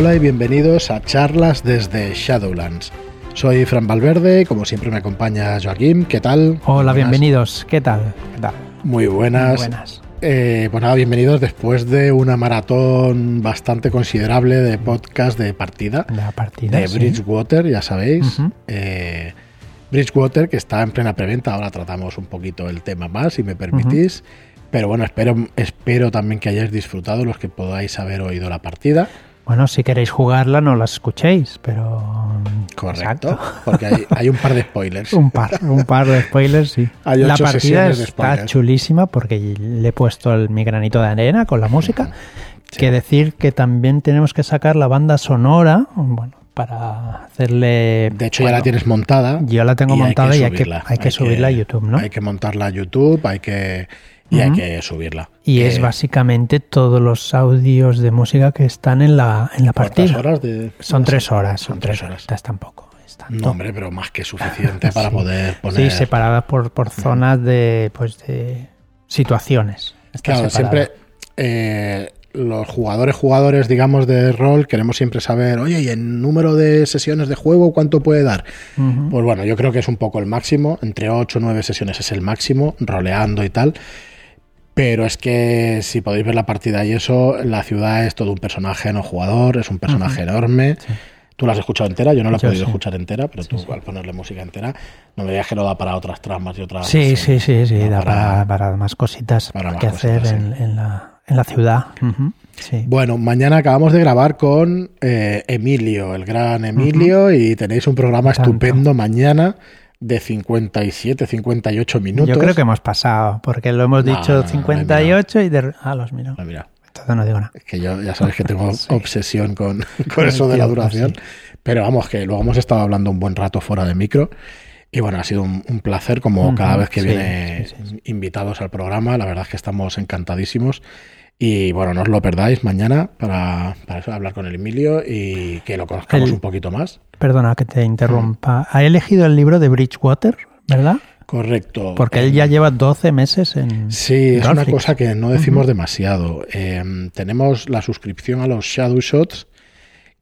Hola y bienvenidos a charlas desde Shadowlands. Soy Fran Valverde como siempre me acompaña Joaquín. ¿Qué tal? Hola, bienvenidos. ¿Qué tal? ¿Qué tal? Muy buenas. Muy buenas. Eh, pues nada, bienvenidos después de una maratón bastante considerable de podcast de partida. La partida. de sí. Bridgewater, ya sabéis. Ujú. Eh, Bridgewater, que está en plena preventa. Ahora tratamos un poquito el tema más, si me permitís. Pero bueno, espero, espero también que hayáis disfrutado los que podáis haber oído la partida. Bueno, si queréis jugarla, no la escuchéis, pero. Correcto. Exacto. Porque hay, hay un par de spoilers. Un par, un par de spoilers, sí. Hay la partida está chulísima porque le he puesto el, mi granito de arena con la música. Que decir que también tenemos que sacar la banda sonora, bueno, para hacerle. De hecho, ya la tienes montada. Yo la tengo y hay montada y hay que, hay que subirla a YouTube, ¿no? Hay que montarla a YouTube, hay que, y hay que subirla. Y Que- es básicamente todos los audios de música que están en la, en la ¿cuántas partida. horas de- Son tres horas, Son son tres tres horas. horas. tampoco. tanto. No, hombre, pero más que suficiente para Sí. poder poner. Sí, separadas por, por zonas de, pues, de situaciones. Está Claro, separada. siempre eh, los jugadores, jugadores, digamos, de rol, queremos siempre saber, oye, ¿y el número de sesiones de juego cuánto puede dar? Pues bueno, yo creo que es un poco el máximo, entre 8 o 9 sesiones es el máximo, roleando y tal. Pero es que si podéis ver la partida y eso, la ciudad es todo un personaje no jugador, es un personaje enorme. Tú la has escuchado entera, yo no la he Yo podido sí. escuchar entera, pero tú al ponerle música entera, no me digas que no da para otras tramas y otras... Sí, sí, sí, sí, no, da para- para, para más cositas para más que hacer en, en la, en la ciudad. Sí. Bueno, mañana acabamos de grabar con eh, Emilio, el gran Emilio, y tenéis un programa Tanto. estupendo mañana de 57, 58 minutos. Yo creo que hemos pasado, porque lo hemos No, dicho no, no, 58 y de... Ah, los miro. Mira, Entonces no digo nada. es que yo ya sabes que tengo Sí. obsesión con, con eso de la duración. sí. Pero vamos, que luego hemos estado hablando un buen rato fuera de micro. Y bueno, ha sido un, un placer como cada vez que sí, viene sí, sí, sí. invitados al programa. La verdad es que estamos encantadísimos. Y bueno, no os lo perdáis mañana para, para hablar con el Emilio y que lo conozcamos El- un poquito más. Perdona que te interrumpa. Ha elegido el libro de Bridgewater, ¿verdad? Correcto. Porque Eh, él ya lleva 12 meses en... Sí, es una cosa que no decimos demasiado. Eh, tenemos la suscripción a los Shadow Shots,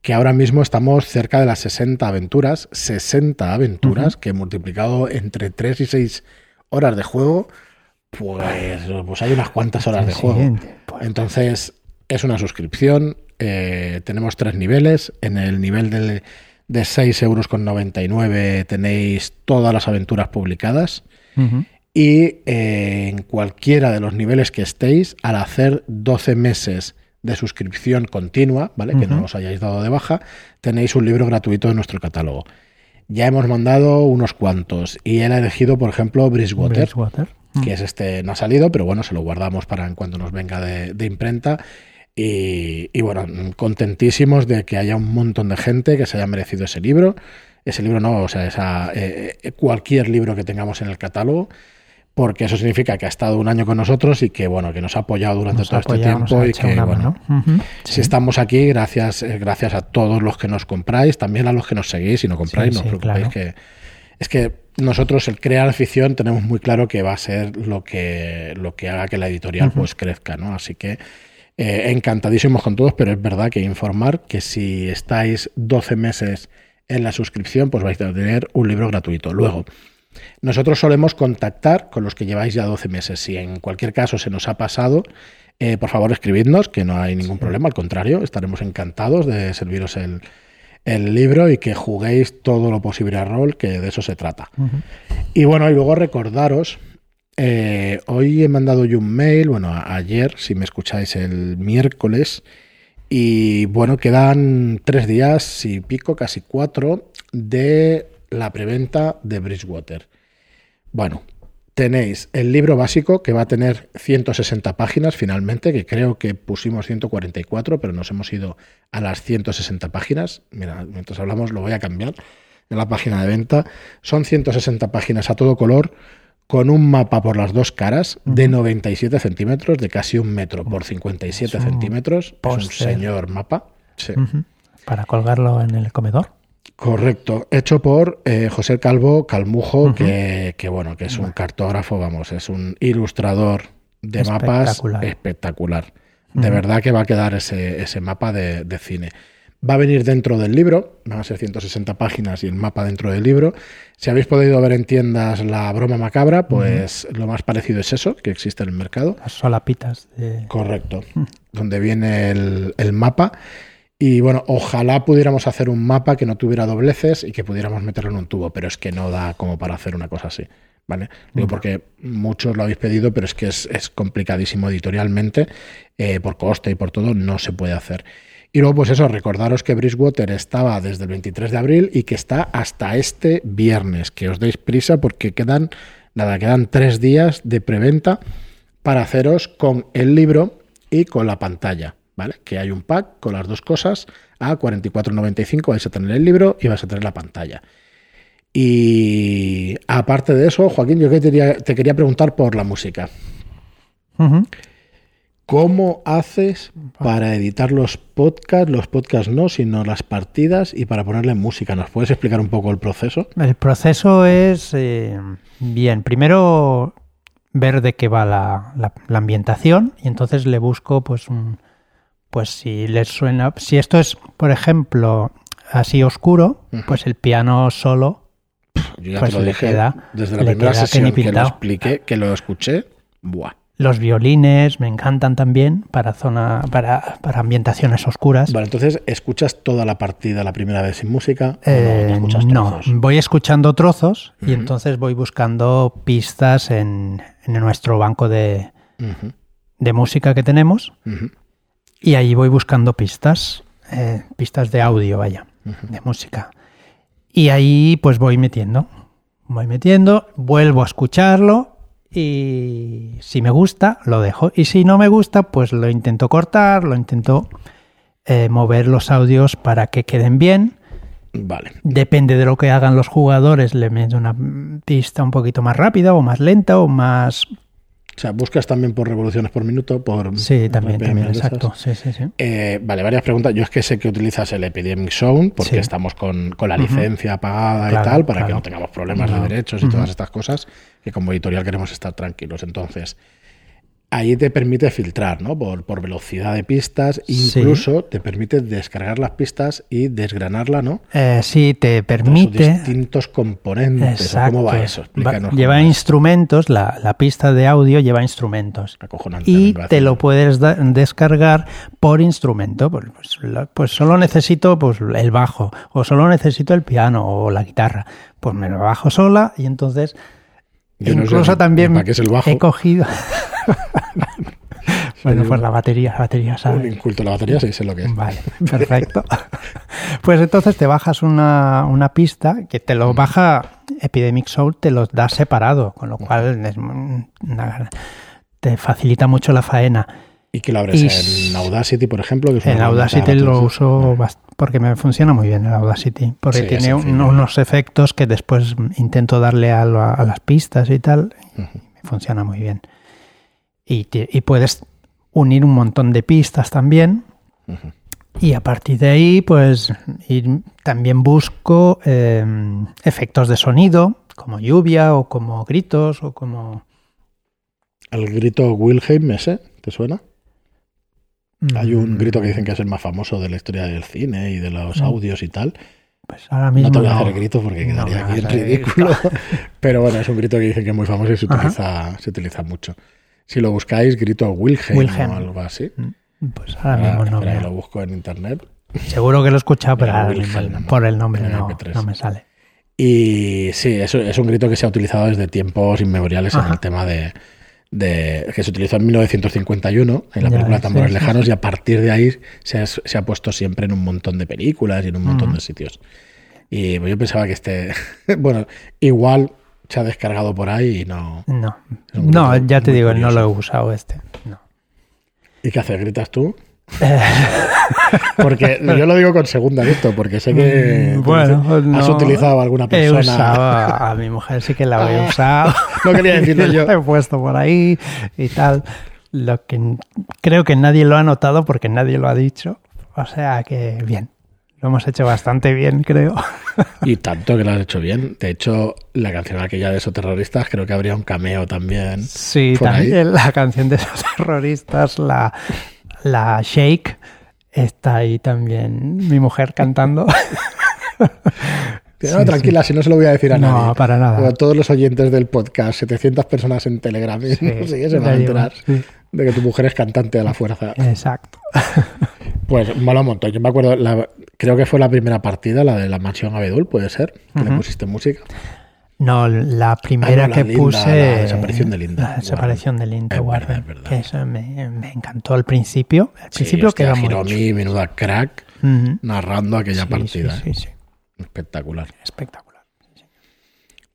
que ahora mismo estamos cerca de las 60 aventuras. 60 aventuras que multiplicado entre 3 y 6 horas de juego, pues, pues hay unas cuantas horas de juego. Entonces, es una suscripción. eh, tenemos tres niveles. En el nivel de, de 6 euros con 99 tenéis todas las aventuras publicadas. Y eh, en cualquiera de los niveles que estéis, al hacer 12 meses de suscripción continua, ¿vale? Que no os hayáis dado de baja, tenéis un libro gratuito de nuestro catálogo. Ya hemos mandado unos cuantos y él ha elegido, por ejemplo, Bridgewater, Bridgewater. Mm. que es este, no ha salido, pero bueno, se lo guardamos para en cuanto nos venga de, de imprenta. Y, y bueno, contentísimos de que haya un montón de gente que se haya merecido ese libro. Ese libro no, o sea, esa, eh, eh, cualquier libro que tengamos en el catálogo, porque eso significa que ha estado un año con nosotros y que bueno, que nos ha apoyado durante Nos todo este apoyado, tiempo y que bueno. Ujú. si Sí. estamos aquí, gracias, eh, gracias a todos los que nos compráis, también a los que nos seguís y no compráis, Sí, no os sí, preocupéis claro. que es que nosotros el crear ficción tenemos muy claro que va a ser lo que lo que haga que la editorial pues crezca, ¿no? Así que eh, encantadísimos con todos, pero es verdad que informar que si estáis 12 meses en la suscripción, pues vais a tener un libro gratuito. Luego, nosotros solemos contactar con los que lleváis ya 12 meses. Si en cualquier caso se nos ha pasado, eh, por favor escribidnos, que no hay ningún problema, al contrario, estaremos encantados de serviros el, el libro y que juguéis todo lo posible a rol, que de eso se trata. Y bueno, y luego recordaros, eh, hoy he mandado yo un mail, bueno, ayer, si me escucháis el miércoles, y bueno, quedan tres días y pico, casi cuatro, de la preventa de Bridgewater. Bueno, tenéis el libro básico que va a tener 160 páginas finalmente, que creo que pusimos 144, pero nos hemos ido a las 160 páginas. Mira, mientras hablamos lo voy a cambiar en la página de venta. Son 160 páginas a todo color con un mapa por las dos caras de 97 centímetros, de casi un metro por 57 Es un centímetros. Es un señor mapa. Sí. Para colgarlo en el comedor. Correcto, hecho por eh, José Calvo Calmujo, que, que, bueno, que es un cartógrafo, vamos, es un ilustrador de mapas Espectacular. De verdad que va a quedar ese, ese mapa de, de cine. Va a venir dentro del libro, van a ser 160 páginas y el mapa dentro del libro. Si habéis podido ver en tiendas la broma macabra, pues lo más parecido es eso, que existe en el mercado. Las solapitas. De... Correcto, donde viene el, el mapa. Y bueno, ojalá pudiéramos hacer un mapa que no tuviera dobleces y que pudiéramos meterlo en un tubo, pero es que no da como para hacer una cosa así. ¿Vale? Digo, porque muchos lo habéis pedido, pero es que es, es complicadísimo editorialmente, eh, por coste y por todo, no se puede hacer. Y luego, pues eso, recordaros que Bridgewater estaba desde el 23 de abril y que está hasta este viernes, que os deis prisa porque quedan, nada, quedan tres días de preventa para haceros con el libro y con la pantalla. ¿Vale? Que hay un pack con las dos cosas. A 44.95 vais a tener el libro y vais a tener la pantalla. Y aparte de eso, Joaquín, yo que te quería, preguntar por la música. ¿Cómo haces para editar los podcasts? Los podcasts no, sino las partidas y para ponerle música. ¿Nos puedes explicar un poco el proceso? El proceso es eh, bien. Primero ver de qué va la, la- la ambientación y entonces le busco pues un pues si les suena si esto es por ejemplo así oscuro pues el piano solo Yo ya Pues te lo le dije queda- desde la primera que sesión ni que, lo expliqué, que lo escuché. Buah. los violines me encantan también para zona para, para ambientaciones oscuras. Vale, entonces, ¿escuchas toda la partida la primera vez sin música? o Eh, no, escuchas no, voy escuchando trozos y entonces voy buscando pistas en, en nuestro banco de, de música que tenemos y ahí voy buscando pistas, eh, pistas de audio, vaya, de música. Y ahí pues voy metiendo, voy metiendo, vuelvo a escucharlo y si me gusta lo dejo y si no me gusta pues lo intento cortar, lo intento eh, mover los audios para que queden bien. Vale. Depende de lo que hagan los jugadores, le meto una pista un poquito más rápida o más lenta o más... O sea, buscas también por revoluciones por minuto, por... Sí, también, también, exacto. Sí, sí, sí. Eh, vale, varias preguntas. Yo es que sé que utilizas el Epidemic Zone porque estamos con, con la licencia pagada y tal para que no tengamos problemas de derechos y todas estas cosas que como editorial queremos estar tranquilos. Entonces, ahí te permite filtrar, ¿no? Por, por velocidad de pistas. Sí. Incluso te permite descargar las pistas y desgranarla, ¿no? Eh, sí, te Por permite... distintos componentes. ¿o Exacto. ¿Cómo va eso? Explícanos. lleva cómo es. instrumentos, la, la pista de audio lleva instrumentos. Acojonante, Y te lo puedes descargar por instrumento. Pues, pues, pues solo necesito pues, el bajo, o solo necesito el piano o la guitarra. Pues me lo bajo sola y entonces Yo no sé incluso también para qué es el bajo. he cogido. bueno, pues un- la batería, la batería, Un ¿sabes? inculto de la batería, sí sé lo que es. Vale, perfecto. Pues entonces te bajas una, una pista que te lo baja Epidemic Soul, te los da separado, con lo cual es una- te facilita mucho la faena. ¿Y que lo abres Y- en Audacity, por ejemplo? Que herramienta Audacity lo uso porque me funciona muy bien el Audacity, porque Sí, tiene un- unos efectos que después intento darle a, lo- a las pistas y tal, y Ujú. funciona muy bien. Y, puedes unir un montón de pistas también. Y a partir de ahí, pues ir- también busco eh, efectos de sonido, como lluvia o como gritos o como... El grito Wilhelm ese, ¿te suena? Hay un Mm, grito que dicen que es el más famoso de la historia del cine y de los Mm. audios y tal. Pues ahora mismo No te voy a no. hacer el grito porque No quedaría aquí en ridículo. Pero bueno, es un grito que dicen que es muy famoso y se utiliza, se utiliza mucho. Si lo buscáis, grito Wilhelm, Wilhelm. o algo así. Pues ahora Ahora- mismo no. lo busco en internet. Seguro que lo he escuchado, pero ahora mismo por el nombre no, MP3. no me sale. Y sí, es un grito que se ha utilizado desde tiempos inmemoriales en el tema de, de- que se utilizó en 1951 en la Ya, película Tambores sí, Lejanos sí. y a partir de ahí se ha, se ha puesto siempre en un montón de películas y en un montón de sitios. Y pues yo pensaba que este, bueno, igual se ha descargado por ahí y no. No, no ya te digo, no lo he usado este. No. ¿Y qué haces? ¿Gritas tú? Porque yo lo digo con segunda esto, porque sé que Mm, bueno, has no. utilizado a alguna He persona. usado a, a mi mujer, sí que la Ah, usado. no quería decirlo yo. La he puesto por ahí y tal. Lo que creo que nadie lo ha notado porque nadie lo ha dicho. O sea que bien. Lo hemos hecho bastante bien, creo. Y tanto que lo has hecho bien. De hecho, la canción aquella de esos terroristas creo que habría un cameo también. Sí, ahí. también la canción de esos terroristas, la, la Shake, está ahí también mi mujer cantando. No, tranquila, si no se lo voy a decir a nadie. No, para nada. A todos los oyentes del podcast, 700 personas en Telegram, y no sé se van a enterar de que tu mujer es cantante a la fuerza. Exacto. Pues mola un montón. Yo me acuerdo, la- creo que fue la primera partida, la de la mansión Abedul, puede ser, que le pusiste música. No, la primera Ah, no, la que Linda, puse. la desaparición de Linda La desaparición de Linda Es Warren. verdad, es verdad. Que eso me, me encantó al principio. Al Sí, principio muy Hiromi, menuda crack, narrando aquella Sí, partida. Sí, sí, sí. Espectacular. Espectacular.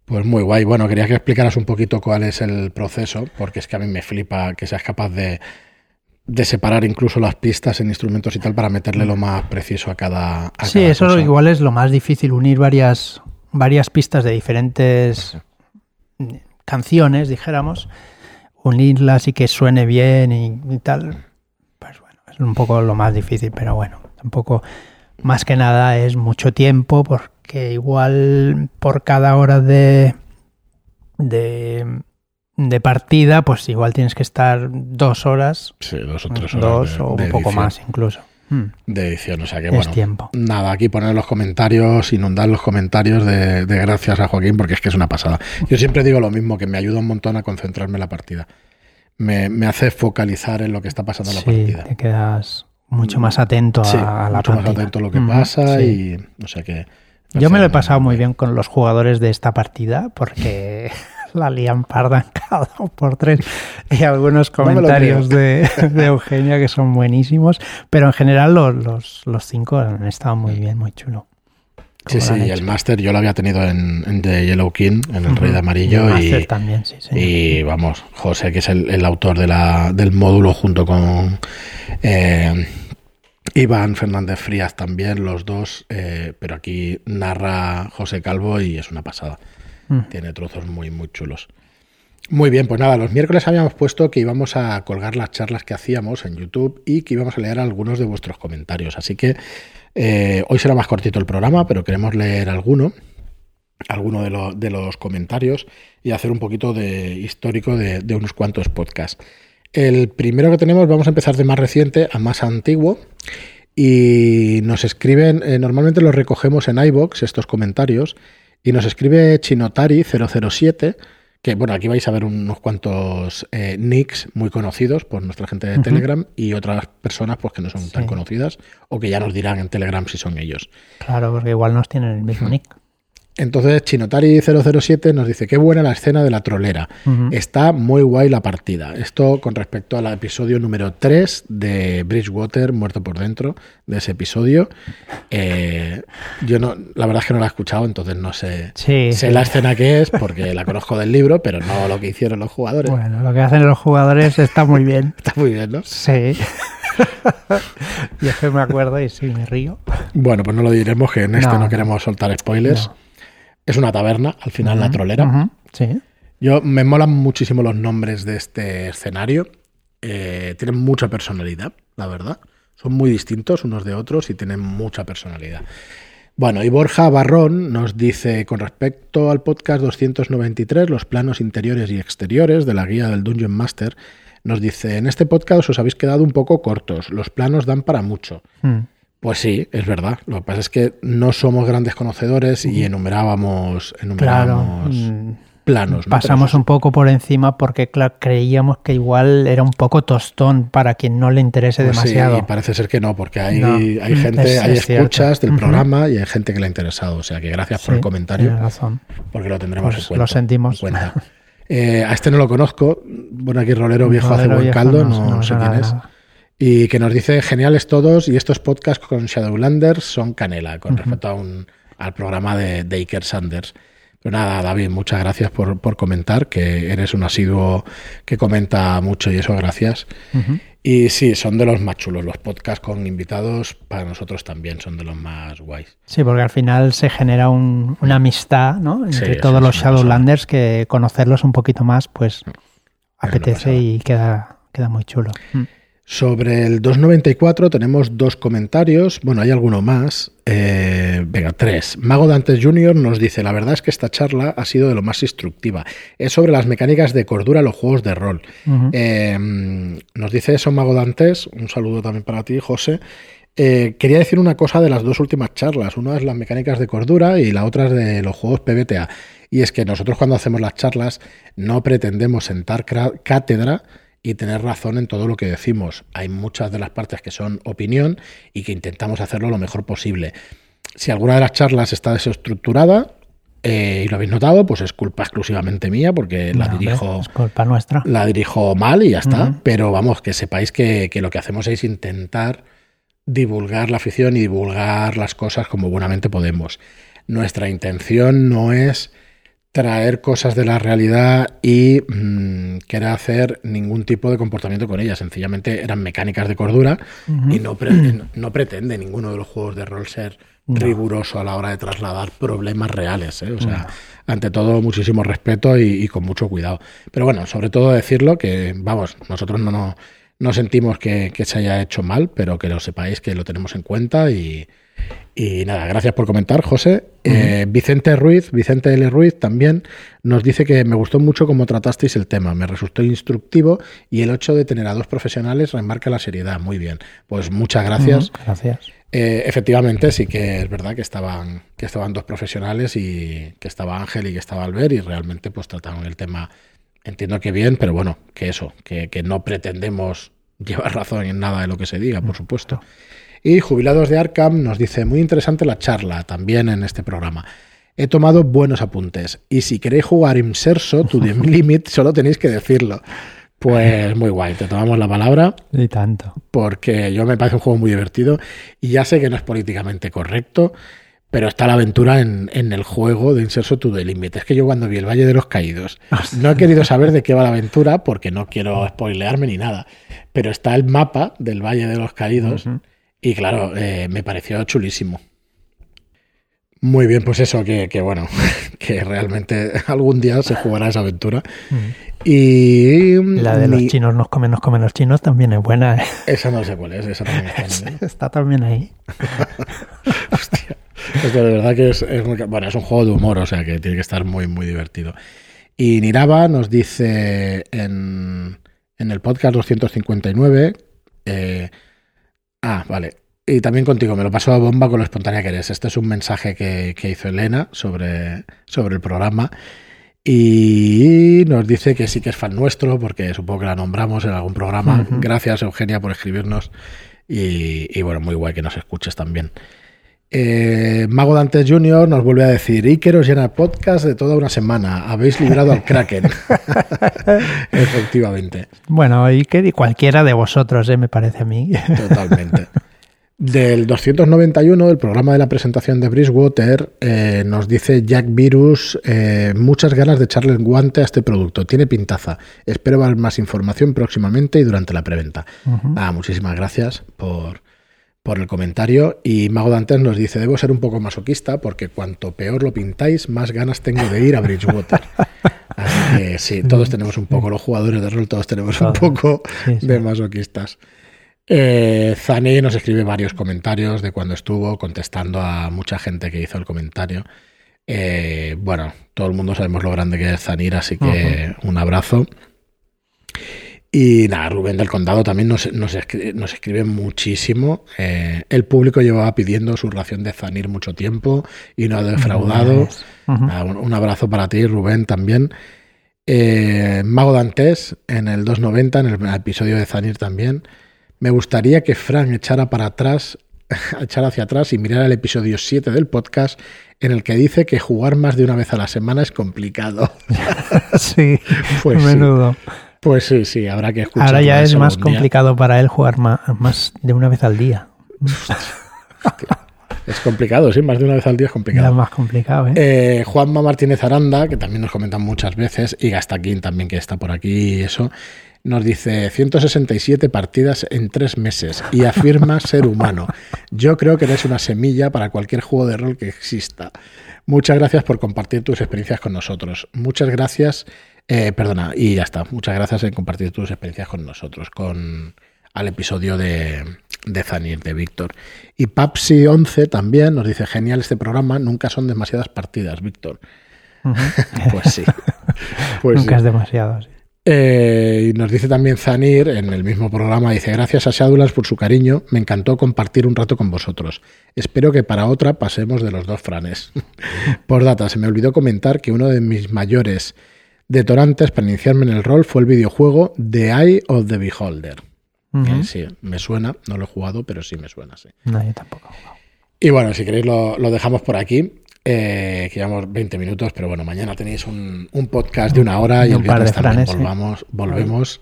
Pues muy guay. Bueno, quería que explicaras un poquito cuál es el proceso, porque es que a mí me flipa que seas capaz de, de separar incluso las pistas en instrumentos y tal para meterle lo más preciso a cada. a Sí, cada eso cosa. igual es lo más difícil, unir varias, varias pistas de diferentes canciones, dijéramos, unirlas y que suene bien y, y tal. Pues bueno, es un poco lo más difícil, pero bueno, tampoco, más que nada es mucho tiempo, porque igual por cada hora de, de, de partida, pues igual tienes que estar dos horas, Sí, dos o tres horas. dos de- o un poco más incluso. Hmm, De edición, o sea que es bueno. tiempo. Nada, aquí poner los comentarios, inundar los comentarios de, de gracias a Joaquín, porque es que es una pasada. Yo siempre digo lo mismo, que me ayuda un montón a concentrarme en la partida. Me, me hace focalizar en lo que está pasando en la Sí, partida. te quedas mucho más atento a, Sí, a la mucho más atento a lo que pasa sí. y o sea que... Yo me lo he pasado muy bien con los jugadores de esta partida porque la lían parda en cada dos por tres y algunos No comentarios de, de Eugenia que son buenísimos, pero en general los, los, los cinco han estado muy bien, muy chulo. Sí, sí, y el máster yo lo había tenido en, en The Yellow King, en el Rey de. Amarillo, el y, máster también, sí, sí. y vamos, José, que es el, el autor de la, del módulo junto con eh, Iván Fernández Frías también, los dos, eh, pero aquí narra José Calvo y es una pasada. Mm. Tiene trozos muy, muy chulos. Muy bien, pues nada, los miércoles habíamos puesto que íbamos a colgar las charlas que hacíamos en YouTube y que íbamos a leer algunos de vuestros comentarios. Así que eh, hoy será más cortito el programa, pero queremos leer alguno, alguno de, lo- de los comentarios y hacer un poquito de histórico de, de unos cuantos podcasts. El primero que tenemos, vamos a empezar de más reciente a más antiguo. Y nos escriben, eh, normalmente los recogemos en iBox estos comentarios, y nos escribe Chinotari007, que bueno, aquí vais a ver unos cuantos eh, nicks muy conocidos por nuestra gente de. Telegram y otras personas pues que no son tan conocidas o que ya nos dirán en Telegram si son ellos. Claro, porque igual nos tienen el mismo nick. Entonces Chinotari007 nos dice, qué buena la escena de la trolera. Está muy guay la partida. Esto con respecto al episodio número 3 de Bridgewater, Muerto por Dentro, de ese episodio. Eh, yo no, la verdad es que no la he escuchado, entonces no sé, Sí, sé sí. la escena que es, porque la conozco del libro, pero no lo que hicieron los jugadores. Bueno, lo que hacen los jugadores está muy bien. Está muy bien, ¿no? Sí. Yo es que me acuerdo y sí, me río. Bueno, pues no lo diremos, que en este no, No. queremos soltar spoilers. No. Es una taberna, al final la trolera. Sí. Yo me molan muchísimo los nombres de este escenario. Eh, tienen mucha personalidad, la verdad. Son muy distintos unos de otros y tienen mucha personalidad. Bueno, y Borja Barrón nos dice con respecto al podcast 293, los planos interiores y exteriores de la guía del Dungeon Master, nos dice, en este podcast os habéis quedado un poco cortos, los planos dan para mucho. Mm. Pues sí, es verdad. Lo que pasa es que no somos grandes conocedores y enumerábamos, enumerábamos mm, planos. ¿no? Pasamos Pero un poco por encima porque claro, creíamos que igual era un poco tostón para quien no le interese Pues sí, demasiado. y parece ser que no, porque hay, No, hay gente, es- hay es cierto. escuchas del programa y hay gente que le ha interesado. O sea que gracias por Sí, el comentario, tienes razón. porque lo tendremos Pues en cuenta. lo sentimos. en cuenta. Eh, a este no lo conozco. Bueno, aquí Rolero Viejo hace buen viejo caldo, no- sé quién es. Y que nos dice, geniales todos, y estos podcasts con Shadowlanders son canela, con respecto a un, al programa de, de Iker Sanders. Pero nada, David, muchas gracias por, por comentar, que eres un asiduo que comenta mucho y eso, gracias. Y sí, son de los más chulos. Los podcasts con invitados para nosotros también son de los más guays. Sí, porque al final se genera un- una amistad entre todos los. Shadowlanders que conocerlos un poquito más pues apetece y queda, queda muy chulo. Mm. Sobre el 294 tenemos dos comentarios. Bueno, hay alguno más. Eh, venga, tres. Mago Dantes Jr. nos dice: La verdad es que esta charla ha sido de lo más instructiva. Es sobre las mecánicas de cordura en los juegos de rol. Eh, nos dice eso Mago Dantes. Un saludo también para ti, José. Eh, quería decir una cosa de las dos últimas charlas. Una es las mecánicas de cordura y la otra es de los juegos PBTA. Y es que nosotros cuando hacemos las charlas no pretendemos sentar cátedra y tener razón en todo lo que decimos. Hay muchas de las partes que son opinión y que intentamos hacerlo lo mejor posible. Si alguna de las charlas está desestructurada, eh, y lo habéis notado, pues es culpa exclusivamente mía porque la dirijo. Es culpa nuestra. La dirijo mal y ya está. Pero vamos, que sepáis que, lo que hacemos es intentar divulgar la afición y divulgar las cosas como buenamente podemos. Nuestra intención no es traer cosas de la realidad y mm, querer hacer ningún tipo de comportamiento con ellas. Sencillamente eran mecánicas de cordura y no, no pretende ninguno de los juegos de rol ser riguroso a la hora de trasladar problemas reales. ¿eh? O sea, ante todo, muchísimo respeto y, con mucho cuidado. Pero bueno, sobre todo decirlo que, vamos, nosotros no, no, sentimos que, se haya hecho mal, pero que lo sepáis que lo tenemos en cuenta y, y nada, gracias por comentar, José. Eh, Vicente Ruiz, Vicente L. Ruiz también nos dice que me gustó mucho cómo tratasteis el tema, me resultó instructivo y el hecho de tener a dos profesionales remarca la seriedad. Muy bien, pues muchas gracias. gracias. Eh, efectivamente, sí que es verdad que estaban, que estaban dos profesionales y que estaba Ángel y que estaba Albert y realmente pues trataron el tema, entiendo que bien, pero bueno, que eso, que, no pretendemos llevar razón en nada de lo que se diga, por supuesto. Y Jubilados de Arkham nos dice, muy interesante la charla también en este programa. He tomado buenos apuntes y si queréis jugar Inserso to the Limit, solo tenéis que decirlo. Pues muy guay, te tomamos la palabra. Y tanto. Porque yo me parece un juego muy divertido y ya sé que no es políticamente correcto, pero está la aventura en, el juego de Inserso to the Limit. Es que yo cuando vi el Valle de los Caídos no he querido saber de qué va la aventura porque no quiero spoilearme ni nada, pero está el mapa del Valle de los Caídos y claro, eh, me pareció chulísimo. Muy bien, pues eso, que, bueno, que realmente algún día se jugará esa aventura. Mm. Y. La de los chinos nos comen, nos comen los chinos también es buena. ¿eh? Esa no sé cuál es, esa también está, está también ahí. Hostia. de verdad que es, muy, bueno, es un juego de humor, o sea que tiene que estar muy, muy divertido. Y Niraba nos dice en, en el podcast 259. Eh, ah, vale. Y también contigo, me lo pasó a bomba con lo espontánea que eres. Este es un mensaje que, hizo Elena sobre, sobre el programa. Y nos dice que sí que es fan nuestro, porque supongo que la nombramos en algún programa. Gracias, Eugenia, por escribirnos. Y, bueno, muy guay que nos escuches también. Eh, Mago Dantes Jr. nos vuelve a decir: Iker os llena podcast de toda una semana. Habéis librado al Kraken. Efectivamente. Bueno, Iker y cualquiera de vosotros, eh, me parece a mí. Totalmente. Del 291, el programa de la presentación de Bridgewater, eh, nos dice Jack Virus, eh, muchas ganas de echarle el guante a este producto, tiene pintaza. Espero ver más información próximamente y durante la preventa. ah, muchísimas gracias por, por el comentario. Y Mago Dantes nos dice, debo ser un poco masoquista porque cuanto peor lo pintáis, más ganas tengo de ir a Bridgewater. Así que sí, todos tenemos un poco, los jugadores de rol, todos tenemos un poco de masoquistas. Eh, nos escribe varios comentarios de cuando estuvo, contestando a mucha gente que hizo el comentario. Eh, bueno, todo el mundo sabemos lo grande que es Zanir, así que un abrazo. Y nada, Rubén del Condado también nos, escribe, muchísimo. Eh, el público llevaba pidiendo su ración de Zanir mucho tiempo y no ha defraudado. un, abrazo para ti, Rubén, también. Eh, Mago Dantes en el 290, en el episodio de Zanir también. Me gustaría que Frank echara para atrás, echara hacia atrás y mirara el episodio 7 del podcast en el que dice que jugar más de una vez a la semana es complicado. sí, pues menudo. Pues sí, sí, habrá que escuchar. Ahora ya es más complicado para él jugar más, de una vez al día. Es complicado, sí, más de una vez al día es complicado. Es más complicado, ¿eh? ¿eh? Juanma Martínez Aranda, que también nos comentan muchas veces, y Gastaquín también, que está por aquí y eso, nos dice 167 partidas en tres meses y afirma ser humano. Yo creo que eres una semilla para cualquier juego de rol que exista. Muchas gracias por compartir tus experiencias con nosotros. Muchas gracias, eh, perdona, y ya está. Muchas gracias en compartir tus experiencias con nosotros, con al episodio de, de Zanir, de Víctor. Y Papsi11 también nos dice, genial este programa, nunca son demasiadas partidas, Víctor. pues sí. Pues nunca es demasiado. Eh, y nos dice también Zanir en el mismo programa, dice, gracias a Shadowlands por su cariño, me encantó compartir un rato con vosotros. Espero que para otra pasemos de los dos franes. por data, se me olvidó comentar que uno de mis mayores detonantes para iniciarme en el rol fue el videojuego The Eye of the Beholder. Sí, me suena, no lo he jugado, pero sí me suena, sí. No, yo tampoco. Y bueno, si queréis lo, lo dejamos por aquí. eh, que llevamos 20 minutos, pero bueno, mañana tenéis un, un podcast de una hora y, Y el un par de viernes también franes, ¿eh? volvemos.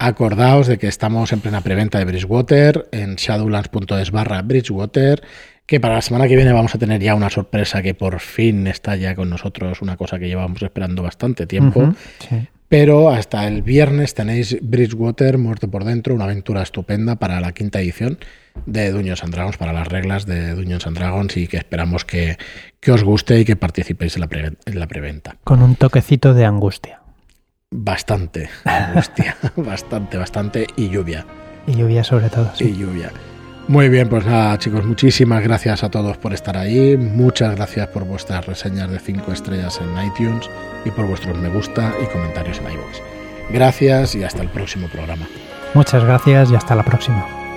Acordaos de que estamos en plena preventa de Bridgewater en shadowlands.es barra Bridgewater, que para la semana que viene vamos a tener ya una sorpresa que por fin está ya con nosotros, una cosa que llevamos esperando bastante tiempo. Sí. Pero hasta el viernes tenéis Bridgewater, Muerte por Dentro, una aventura estupenda para la quinta edición de Dungeons and Dragons, para las reglas de Dungeons and Dragons y que esperamos que, que os guste y que participéis en la, pre- en la preventa. Con un toquecito de angustia. Bastante angustia, bastante, bastante y lluvia. Y lluvia sobre todo. sí. Y lluvia. Muy bien, pues nada, chicos, muchísimas gracias a todos por estar ahí. Muchas gracias por vuestras reseñas de 5 estrellas en iTunes y por vuestros me gusta y comentarios en iVoox. Gracias y hasta el próximo programa. Muchas gracias y hasta la próxima.